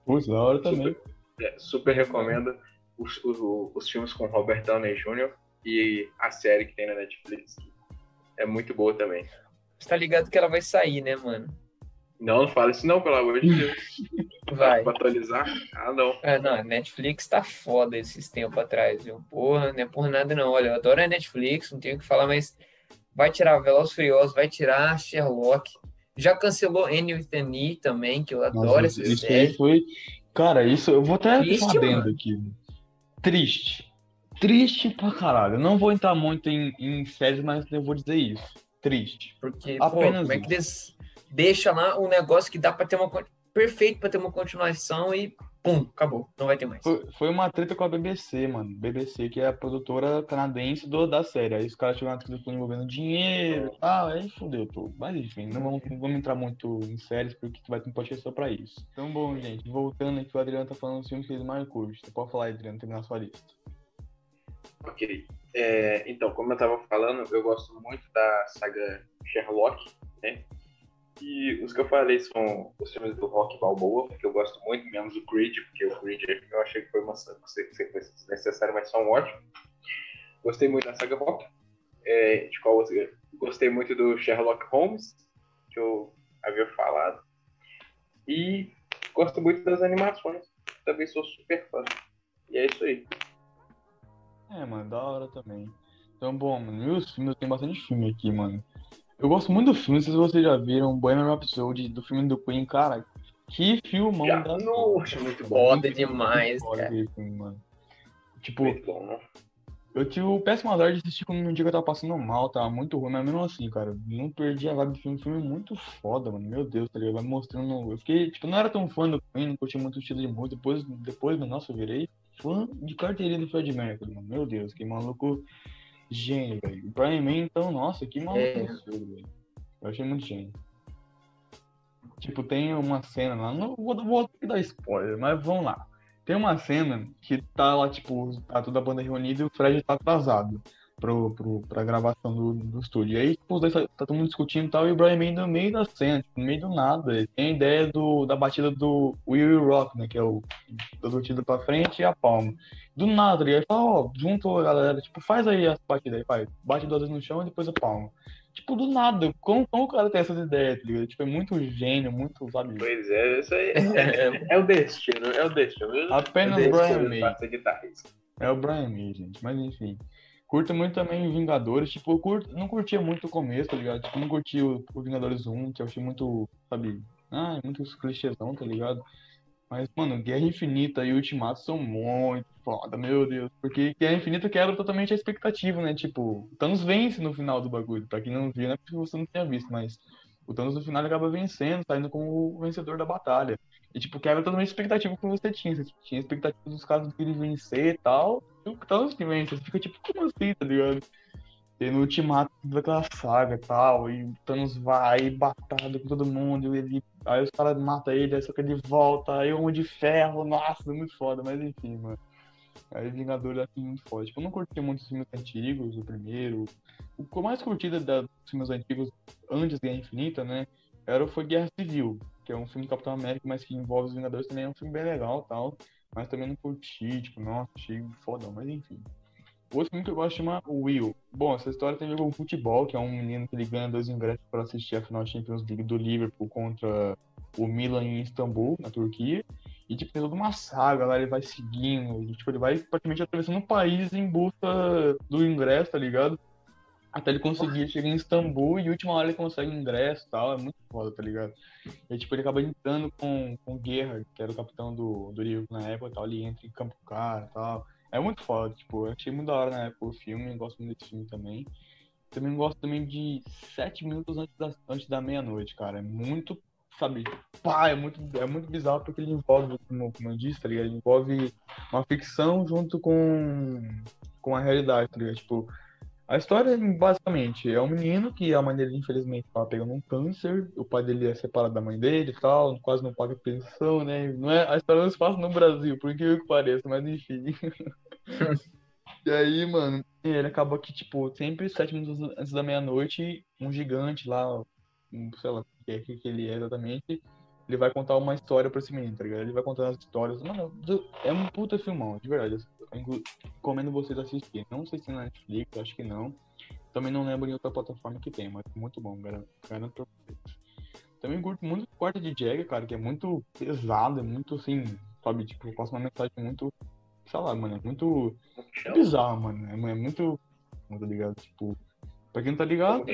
Putz, da hora também. Super, é, super recomendo os, os, os, filmes com Robert Downey Jr. e a série que tem na Netflix. É muito boa também. Você tá ligado que ela vai sair, né, mano? Não, não fala isso não, pelo amor de Deus. *laughs* Vai. Pra atualizar? Ah, não. É, não, a Netflix tá foda esses tempos atrás, viu? Porra, não é por nada não. Olha, eu adoro a Netflix, não tenho o que falar, mas vai tirar Velozes Furiosos, vai tirar Sherlock. Já cancelou Annie with an E também, que eu adoro Nossa, essa isso série. aí foi. Cara, isso eu vou até Triste, mano. aqui. Triste. Triste pra caralho. Eu não vou entrar muito em, em séries, mas eu vou dizer isso. Triste. Porque, Apenas pô, como é isso. que eles deixam lá um negócio que dá pra ter uma. perfeito pra ter uma continuação e pum, acabou. Não vai ter mais. Foi, foi uma treta com a BBC, mano. BBC, que é a produtora canadense do, da série. Aí os caras tiveram que estão envolvendo dinheiro e tal. Aí fudeu tudo. Mas enfim, não vamos, não vamos entrar muito em séries porque vai ter um podcast só pra isso. Então, bom, gente, voltando aqui, o Adriano tá falando dos filmes que ele mais curte. Você pode falar, Adriano, terminar a sua lista. Ok. É, então, como eu estava falando, eu gosto muito da saga Sherlock, né? E os que eu falei são os filmes do Rock Balboa, que eu gosto muito, menos o Creed, porque o Creed eu achei que foi uma sequência necessária, mas são ótimos. Gostei muito da saga Rock, é, de qual você- gostei muito do Sherlock Holmes, que eu havia falado. E gosto muito das animações, também sou super fã. E é isso aí. É, mano, da hora também. Então, bom, mano, meus filmes, tem bastante filme aqui, mano. Eu gosto muito do filme, não sei se vocês já viram, Bohemian Rhapsody, do filme do Queen, cara. Que filmão Já, da nossa, muito bom. Foda demais, cara. esse filme, mano. Tipo, Muito bom, eu tive o péssimo azar de assistir quando um dia que eu tava passando mal, tava muito ruim, mas mesmo assim, cara, não perdi a vibe do filme. O filme é muito foda, mano. Meu Deus, tá ligado? Vai mostrando. Eu fiquei, tipo, não era tão fã do Queen, não curti muito o estilo de música. Depois, depois, nossa, eu virei fã de carteirinha do Fred Mercury, mano. Meu Deus, que maluco gênio, velho. O Brian May, então, nossa, que maluco É. absurdo, velho. Eu achei muito gênio. Tipo, tem uma cena lá, não vou, vou dar spoiler, mas vamos lá. Tem uma cena que tá lá, tipo, tá toda a banda reunida e o Fred tá atrasado pro, pro, pra gravação do, do estúdio. E aí, tipo, os dois tá, tá todo mundo discutindo e tal, e o Brian May no meio da cena, tipo, no meio do nada. Ele tem a ideia do, da batida do Will You Rock, né? Que é o da batida pra frente e a palma. Do nada, ele fala, ó, junto a galera, tipo, faz aí as batidas aí, faz. Bate duas vezes no chão e depois a palma. Tipo, do nada, como, como o cara tem essas ideias, tá ligado? Tipo, é muito gênio, muito, sabe? Pois é, isso aí é, é *laughs* o destino, é o destino. Apenas é o Brian May. É o Brian May, gente. Mas enfim. Curto muito também Vingadores. Tipo, eu curto, não curtia muito o começo, tá ligado? Tipo, não curti o, o Vingadores 1, que eu achei muito, sabe? Ah, muito clichêzão, tá ligado? Mas, mano, Guerra Infinita e Ultimato são muito foda, meu Deus. Porque Guerra Infinita quebra totalmente a expectativa, né? Tipo, o Thanos vence no final do bagulho. Pra quem não viu, não é porque você não tinha visto, mas o Thanos no final acaba vencendo, saindo como o vencedor da batalha. E, tipo, quebra totalmente a expectativa que você tinha. Você tinha expectativa dos caras dele vencer e tal. O Thanos que vence. Você fica tipo, como assim, tá ligado? E no ultimato daquela saga e tal. E o Thanos vai batalha com todo mundo. Ele, aí os caras matam ele, aí só que ele volta. Aí o Homem de Ferro. Nossa, é muito foda. Mas enfim, mano. Aí Vingadores é muito foda. Tipo, eu não curti muito os filmes antigos, o primeiro. O que eu mais curti da- da- dos filmes antigos antes da Guerra Infinita, né? Era o Foi Guerra Civil, que é um filme do Capitão América, mas que envolve os Vingadores também. É um filme bem legal e tal. Mas também não curti, tipo, nossa, achei foda, mas enfim. Outro filme que eu gosto chama Will. Bom, essa história tem a ver com futebol, que é um menino que ele ganha dois ingressos para assistir a final Champions League do Liverpool contra o Milan em Istambul, na Turquia. E, tipo, tem toda uma saga lá, ele vai seguindo. E, tipo, ele vai praticamente atravessando o país em busca do ingresso, tá ligado? Até ele conseguir chegar em Istambul e última hora ele consegue ingresso e tal. É muito foda, tá ligado? E, tipo, ele acaba entrando com, com Gerhard, que era o capitão do, do Rio na época tal. Ele entra em Campo Cara e tal. É muito foda, tipo, eu achei muito da hora na época o filme, gosto muito desse filme também. Também gosto também de sete minutos antes da, antes da meia-noite, cara. É muito, sabe, pá, é muito, é muito bizarro porque ele envolve, como, como eu disse, tá ligado? Ele envolve uma ficção junto com, com a realidade, tá ligado? Tipo, a história, basicamente, é um menino que a mãe dele, infelizmente, tava pegando um câncer, o pai dele é separado da mãe dele e tal, quase não paga pensão, né? Não é, a história não se passa no Brasil, por incrível que pareça, mas enfim. *laughs* e aí, mano, ele acaba que, tipo, sempre sete minutos antes da meia-noite, um gigante lá, um, sei lá o que, é que ele é exatamente, ele vai contar uma história pra esse menino, tá ligado? Ele vai contar as histórias. Mano, é um puta filmão, de verdade. Eu recomendo vocês assistirem. Não sei se na Netflix, acho que não. Também não lembro em outra plataforma que tem, mas é muito bom, garanto, garanto pra vocês. Também curto muito o quarto de Jagger, cara, que é muito pesado, é muito assim, sabe, tipo, passa uma mensagem muito, sei lá, mano, é muito é bizarro, mano. É, é muito, tá ligado? Tipo, pra quem não tá ligado.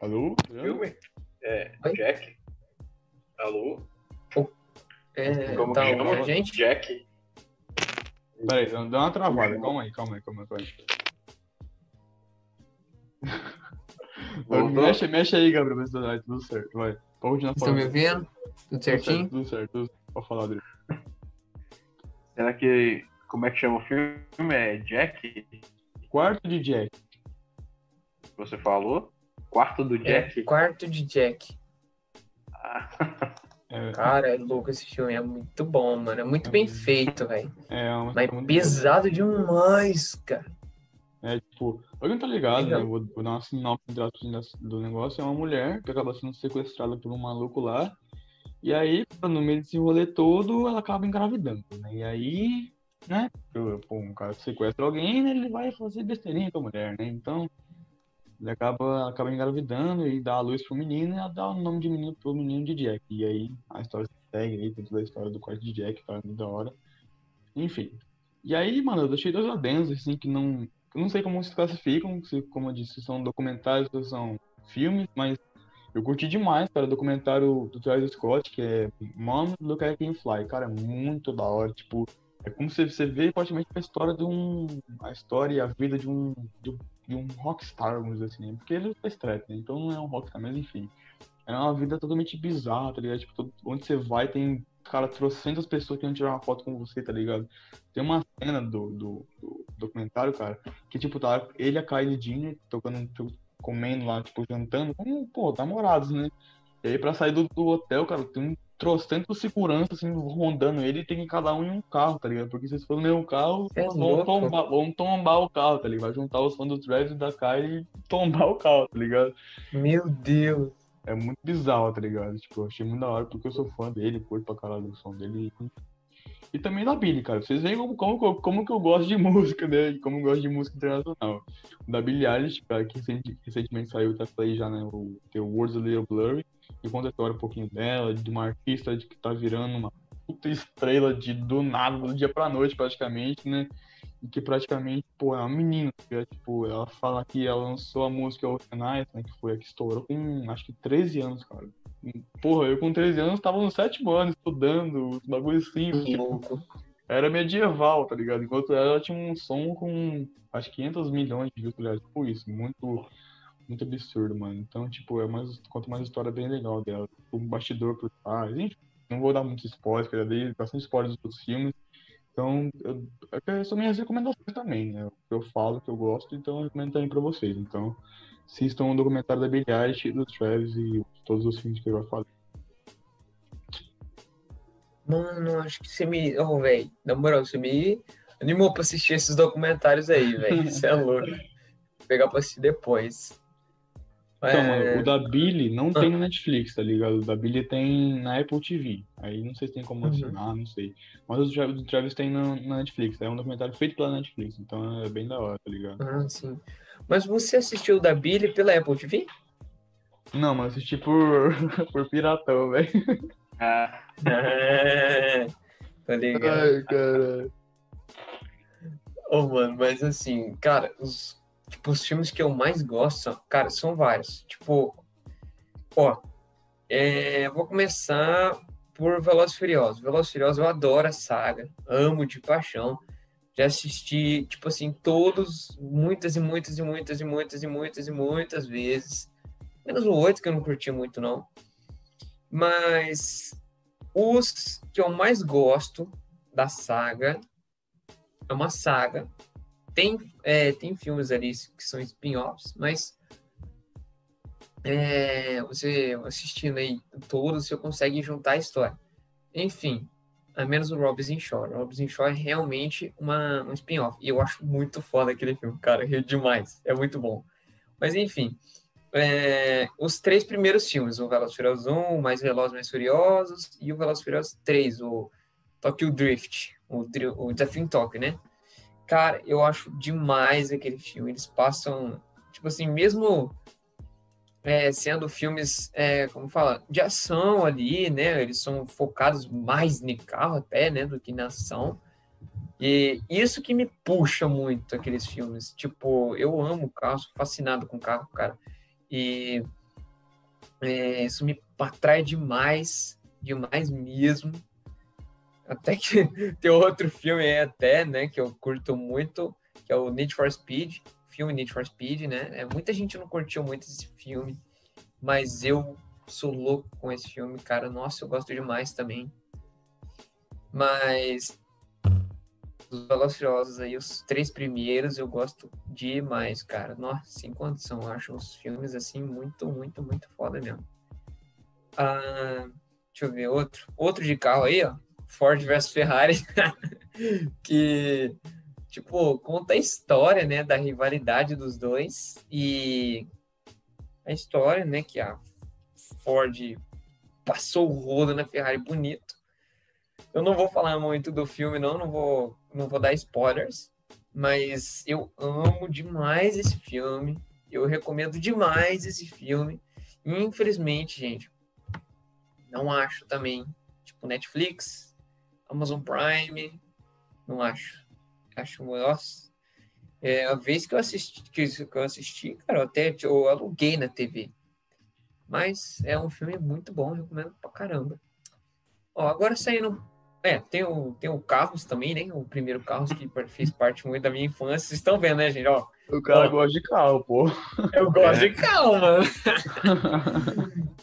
Alô? Filme? É? Jack. Alô? É, Como tá chama? gente? Jack. Peraí, dá uma travada. Calma aí, calma aí, calma aí. Calma aí. *laughs* mexe, mexe aí, Gabriel, ver se tá tudo certo. Vai. Pode continuar. Estão me ouvindo? Tudo certinho? Tudo certo, tudo certo. Pode falar, Adri. Será que. Como é que chama o filme? É Jack? Quarto de Jack. Você falou? Quarto do é, Jack? É, quarto de Jack. Ah. *laughs* É. Cara, é *laughs* louco esse filme, é muito bom, mano. É muito é bem feito, velho. É, é Mas pesado bom. demais, cara. É, tipo, alguém tá ligado, né? Vou, vou dar uma sinopse do negócio. É uma mulher que acaba sendo sequestrada por um maluco lá. E aí, no meio desse rolê todo, ela acaba engravidando, né? E aí, né? Pô, um cara sequestra alguém, né? Ele vai fazer besteirinha com a mulher, né? Então, ele acaba, acaba engravidando e dá a luz pro menino e dá o nome de menino pro menino de Jack. E aí a história se segue aí, tem toda a história do quarto de Jack, tá da hora. Enfim. E aí, mano, eu deixei dois adendos, assim, que não. Eu não sei como se classificam, se, como eu disse, são documentários ou são filmes, mas eu curti demais, cara, o documentário do Travis Scott, que é Mom Look at Can Fly. Cara, é muito da hora. Tipo, é como se você vê praticamente a história de um. A história e a vida de um, de um de um rockstar, vamos dizer assim, né? porque ele faz trap, né? então não é um rockstar, mas enfim. É uma vida totalmente bizarra, tá ligado? Tipo, todo, onde você vai tem, cara, trocentas pessoas querendo tirar uma foto com você, tá ligado? Tem uma cena do, do, do documentário, cara, que, tipo, tá ele e a Kylie Jenner tocando, tipo, comendo lá, tipo, jantando, como, pô, namorados, né? E aí, pra sair do, do hotel, cara, tem um trocentos segurança, assim, rondando ele e tem cada um em um carro, tá ligado? Porque se eles for no mesmo carro, é vão, tombar, vão tombar o carro, tá ligado? Vai juntar os fãs do Travis e da Kylie e tombar o carro, tá ligado? Meu Deus! É muito bizarro, tá ligado? Tipo, eu achei muito da hora porque eu sou fã dele, curto pra caralho o som dele. E também da Billy, cara. Vocês veem como, como, como que eu gosto de *laughs* música, né? Como eu gosto de música internacional. Da Billie Eilish, cara, que recentemente saiu, tá aí já, né? O The Words a Little Blurry e conta a história um pouquinho dela, de uma artista de que tá virando uma puta estrela de do nada, do dia pra noite, praticamente, né? E que praticamente, pô, é uma menina, que tipo, ela fala que ela lançou a música Ocean Eyes, né? Que foi a que estourou com acho que 13 anos, cara. Porra, eu com 13 anos tava no sétimo ano estudando, os bagulhos assim, tipo, era medieval, tá ligado? Enquanto ela tinha um som com acho que 500 milhões de views, tá ligado? Tipo isso, muito muito absurdo, mano. Então, tipo, é mais, conta uma história bem legal dela. Um bastidor por trás. Enfim, não vou dar muitos spoilers, porque já dei bastante spoilers dos outros filmes. Então, eu, é são minhas recomendações também, né? Eu falo que eu gosto, então eu recomendo também pra vocês. Então, assistam o documentário da Billie Eilish, do Travis e todos os filmes que eu já falei. Mano, acho que você me. Oh, velho, na moral, você me animou pra assistir esses documentários aí, velho. *laughs* Você é louco. Vou pegar pra assistir depois. Então, é... o da Billy não tem no Netflix, tá ligado? O da Billy tem na Apple TV. Aí não sei se tem como uhum. assinar, uhum. não sei. Mas o Travis, o Travis tem na, na, Netflix. É um documentário feito pela Netflix, então é bem da hora, tá ligado? Ah, sim. Mas você assistiu o da Billy pela Apple TV? Não, mas assisti por, *laughs* por piratão, velho. Ah, *laughs* tá ligado? Ai, cara. Oh, mano, mas assim, cara, os, tipo, os filmes que eu mais gosto, cara, são vários. Tipo, ó, é, vou começar por Velozes Furiosos. Velozes Furiosos, eu adoro a saga, amo de paixão. Já assisti, tipo assim, todos, muitas e muitas e muitas e muitas e muitas e muitas vezes. Menos o 8, que eu não curti muito, não. Mas os que eu mais gosto da saga é uma saga. Tem, é, tem filmes ali que são spin-offs, mas é, você assistindo aí todos, você consegue juntar a história. Enfim, a menos o Robinson Shore. O Robinson Shore é realmente uma, um spin-off. E eu acho muito foda aquele filme, cara. Rio demais. É muito bom. Mas enfim, é, os três primeiros filmes, o Velozes Furiosos 1, o Mais Velozes Mais Furiosos e o Velozes Furiosos 3, o Tokyo Drift, o, o Desafio em Tóquio, né? Cara, eu acho demais aquele filme. Eles passam, tipo assim, mesmo é, sendo filmes, é, como fala, de ação ali, né? Eles são focados mais no carro até, né? Do que na ação. E isso que me puxa muito aqueles filmes. Tipo, eu amo carro, sou fascinado com carro, cara. E é, isso me atrai demais, demais mesmo. Até que *laughs* tem outro filme até, né, que eu curto muito, que é o Need for Speed, filme Need for Speed, né? É, muita gente não curtiu muito esse filme, mas eu sou louco com esse filme, cara. Nossa, eu gosto demais também. Mas os Velozes Furiosos aí, os três primeiros, eu gosto demais, cara. Nossa, sem condição. Eu acho os filmes, assim, muito, muito, muito foda mesmo. Ah, deixa eu ver outro. Outro de carro aí, ó. Ford versus Ferrari. *laughs* que, tipo, conta a história, né, da rivalidade dos dois. E a história, né, que a Ford passou o rodo na Ferrari bonito. Eu não vou falar muito do filme, não, não vou, não vou dar spoilers, mas eu amo demais esse filme. Eu recomendo demais esse filme. Infelizmente, gente, não acho também, tipo Netflix, Amazon Prime, não acho. Acho, nossa, é, a vez que eu assisti, que eu assisti, cara, eu até eu aluguei na TV. Mas é um filme muito bom, recomendo pra caramba. Ó, agora saindo é, tem o, tem o Carros também, né? O primeiro Carros que fez parte muito da minha infância. Vocês estão vendo, né, gente? Ó, O cara Ó. gosta de carro, pô. eu gosto de carro, mano. *laughs*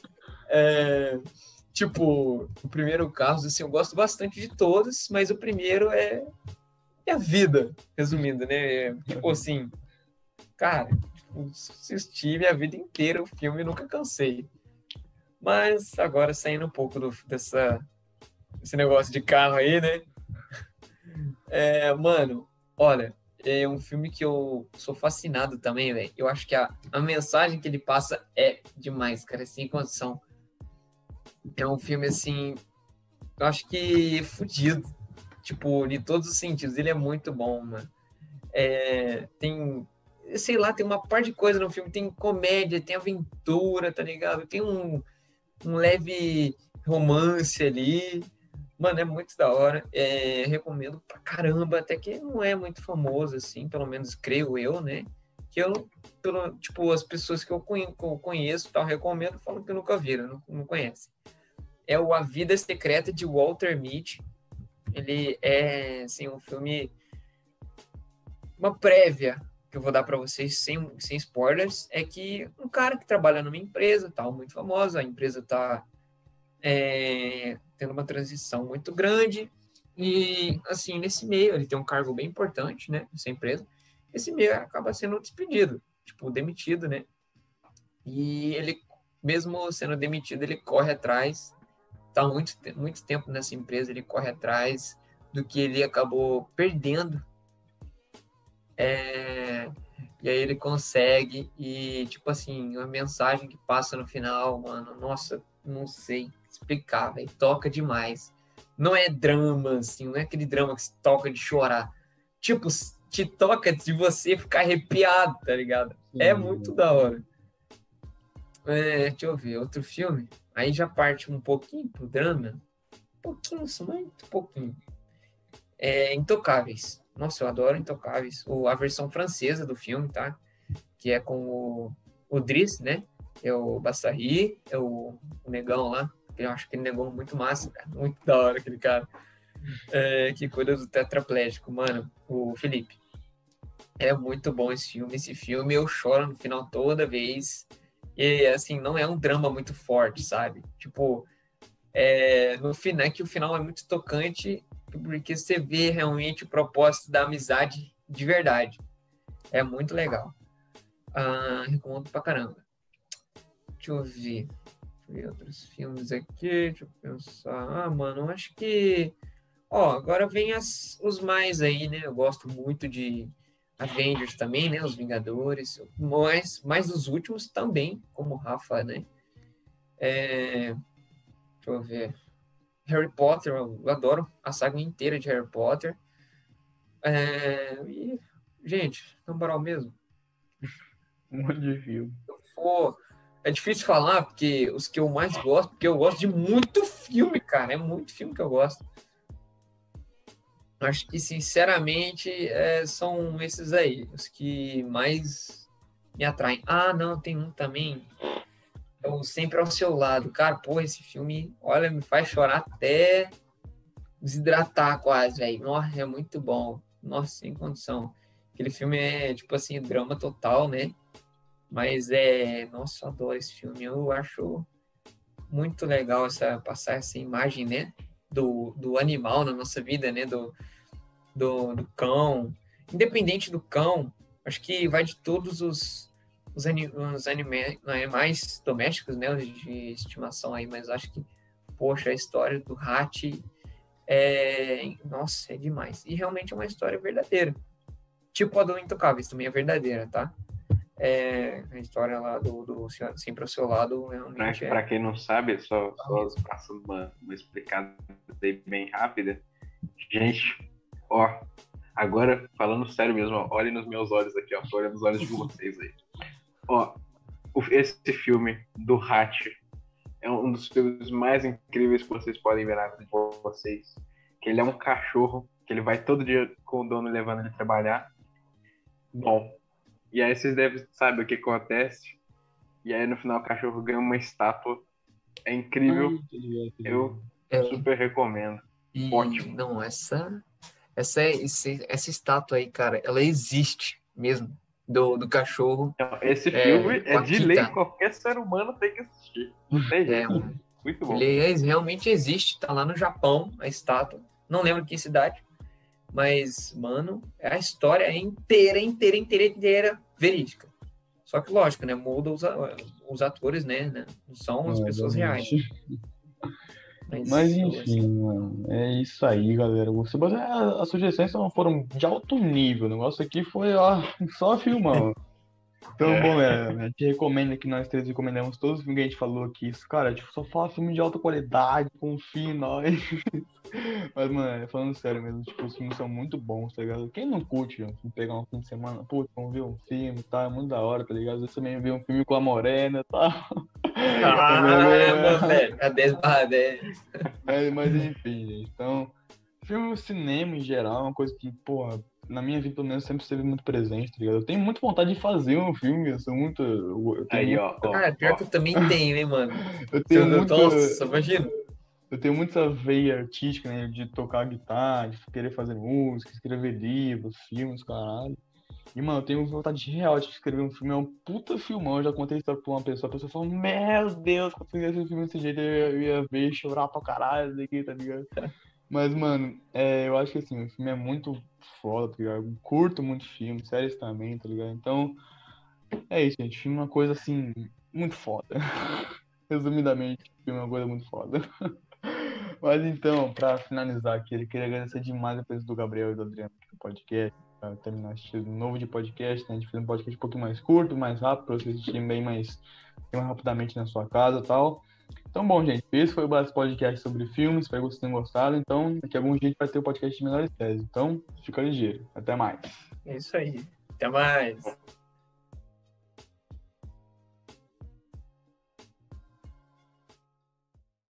É, tipo, o primeiro Carros, assim, eu gosto bastante de todos, mas o primeiro é, é a vida, resumindo, né? É, tipo assim, cara, tipo, assisti minha vida inteira o filme e nunca cansei. Mas agora saindo um pouco do, dessa, desse negócio de carro aí, né? *laughs* É, mano, olha, é um filme que eu sou fascinado também, velho. Eu acho que a, a mensagem que ele passa é demais, cara, sem condição. É um filme, assim, eu acho que fudido. Tipo, de todos os sentidos. Ele é muito bom, mano. É, tem, sei lá, tem uma parte de coisa no filme. Tem comédia, tem aventura, tá ligado? Tem um, um leve romance ali. Mano, é muito da hora. É, recomendo pra caramba, até que não é muito famoso, assim, pelo menos creio eu, né? Que eu, pelo, tipo, as pessoas que eu conheço, tal, recomendo, falam que nunca viram, não, não conhecem. É o A Vida Secreta de Walter Mitty. Ele é, assim, um filme... Uma prévia que eu vou dar para vocês sem, sem spoilers é que um cara que trabalha numa empresa, tal, muito famosa, a empresa tá é, tendo uma transição muito grande e, assim, nesse meio, ele tem um cargo bem importante, né, nessa empresa, esse meio acaba sendo despedido, tipo, demitido, né, e ele, mesmo sendo demitido, ele corre atrás, tá muito, muito tempo nessa empresa, ele corre atrás do que ele acabou perdendo, é, e aí ele consegue, e, tipo assim, uma mensagem que passa no final, mano, nossa, não sei explicar, velho, toca demais. Não é drama, assim, não é aquele drama que se toca de chorar. Tipo, te toca de você ficar arrepiado, tá ligado? É muito da hora. É, deixa eu ver, outro filme. Aí já parte um pouquinho pro drama. Um pouquinho, muito pouquinho. É, Intocáveis. Nossa, eu adoro Intocáveis. O, a versão francesa do filme, tá? Que é com o, o Driss, né? É o Bassari, é o, o negão lá. Eu acho aquele negão muito massa, cara. Muito da hora aquele cara. É, que cuida do tetraplégico, mano. O Felipe. É muito bom esse filme. Esse filme eu choro no final toda vez. E, assim, não é um drama muito forte, sabe? Tipo, é, no final, é que o final é muito tocante, porque você vê realmente o propósito da amizade de verdade. É muito legal. Ah, recomendo pra caramba. Deixa eu ver. Deixa eu ver outros filmes aqui. Deixa eu pensar. Ah, mano, acho que. Ó, agora vem as, os mais aí, né? Eu gosto muito de Avengers também, né? Os Vingadores, mas mais dos últimos também, como Rafa, né? É, deixa eu ver. Harry Potter, eu adoro a saga inteira de Harry Potter. É, e, gente, na moral mesmo. Um monte de filme. For, é difícil falar, porque os que eu mais gosto, porque eu gosto de muito filme, cara. É muito filme que eu gosto. Acho que, sinceramente, é, são esses aí, os que mais me atraem. Ah, não, tem um também. É o Sempre ao Seu Lado. Cara, pô, esse filme, olha, me faz chorar até desidratar quase, velho. Nossa, é muito bom. Nossa, sem condição. Aquele filme é, tipo assim, drama total, né? Mas é. Nossa, eu adoro esse filme. Eu acho muito legal essa, passar essa imagem, né? Do, do animal na nossa vida, né? Do, do, do cão. Independente do cão, acho que vai de todos os, os, anim, os animais domésticos, né? De estimação aí, mas acho que, poxa, a história do Hat é. Nossa, é demais. E realmente é uma história verdadeira. Tipo a do Intocáveis também é verdadeira, tá? É, a história lá do, do Sempre ao Seu Lado realmente Para é... quem não sabe, só, só passando uma, uma explicada bem rápida. Gente, ó, agora falando sério mesmo, ó, olhem nos meus olhos aqui, ó, olhem nos olhos de *laughs* vocês aí. Ó, esse filme do Hatch é um dos filmes mais incríveis que vocês podem ver na vida de vocês. Que ele é um cachorro, que ele vai todo dia com o dono levando ele trabalhar. Bom, e aí vocês devem saber o que acontece. E aí no final o cachorro ganha uma estátua. É incrível. Eu é. super recomendo. E, Ótimo. Não, essa, essa, essa estátua aí, cara, ela existe mesmo. Do, do cachorro. esse é, filme é, é de lei, qualquer ser humano tem que assistir. Não tem É, Muito bom. Ele realmente existe, tá lá no Japão, a estátua. Não lembro que cidade. Mas, mano, a história é inteira, inteira, inteira, inteira verídica. Só que, lógico, né? Muda os, os atores, né? né não são as é, pessoas reais. Mas, Mas enfim, mano, é isso aí, galera. Você, as sugestões foram de alto nível. O negócio aqui foi ó, *laughs* só filmar. Então, é. bom, é, a gente recomenda que nós três recomendamos todos os filmes que a gente falou aqui. Isso, cara, tipo, só fala filme de alta qualidade, confia em nós. *laughs* Mas, mano, falando sério mesmo, tipo, os filmes são muito bons, tá ligado? Quem não curte, ó, pegar um fim de semana, putz, vamos ver um filme, tá? É muito da hora, tá ligado? Você também vê um filme com a Morena, tá? Ah, meu velho, a 10 barra 10. Mas, mas enfim, gente, então, filme cinema em geral é uma coisa que, porra, na minha vida, pelo menos, sempre esteve muito presente, tá ligado? Eu tenho muita vontade de fazer um filme, eu sou muito. Eu Aí, muito... ó. Cara, pior ó. que eu também tenho, hein, mano. *laughs* eu tenho muito. Nossa, imagina. Eu tenho muita veia artística, né? De tocar guitarra, de querer fazer música, escrever livros, filmes, caralho. E, mano, eu tenho vontade real de escrever um filme, é um puta filmão. Eu já contei isso pra uma pessoa, a pessoa falou, meu Deus, se eu fizesse um filme desse jeito, eu ia ver chorar pra caralho, daqui, tá ligado? *laughs* Mas, mano, é, eu acho que assim, o filme é muito foda, tá ligado? Eu curto muito filme, séries também, tá ligado? Então, é isso, gente. Filme é uma coisa assim, muito foda. *laughs* Resumidamente, filme é uma coisa muito foda. *laughs* Mas então, pra finalizar aqui, eu queria agradecer demais a presença do Gabriel e do Adriano do podcast, pra terminar um novo de podcast, né? A gente fez um podcast um pouquinho mais curto, mais rápido, pra vocês assistirem bem mais, mais rapidamente na sua casa e tal. Então, bom, gente, esse foi o Brasil Podcast sobre filmes. Espero que vocês tenham gostado. Então, daqui a algum dia vai ter o podcast de melhores teses. Então, fica ligeiro. Até mais. É isso aí. Até mais.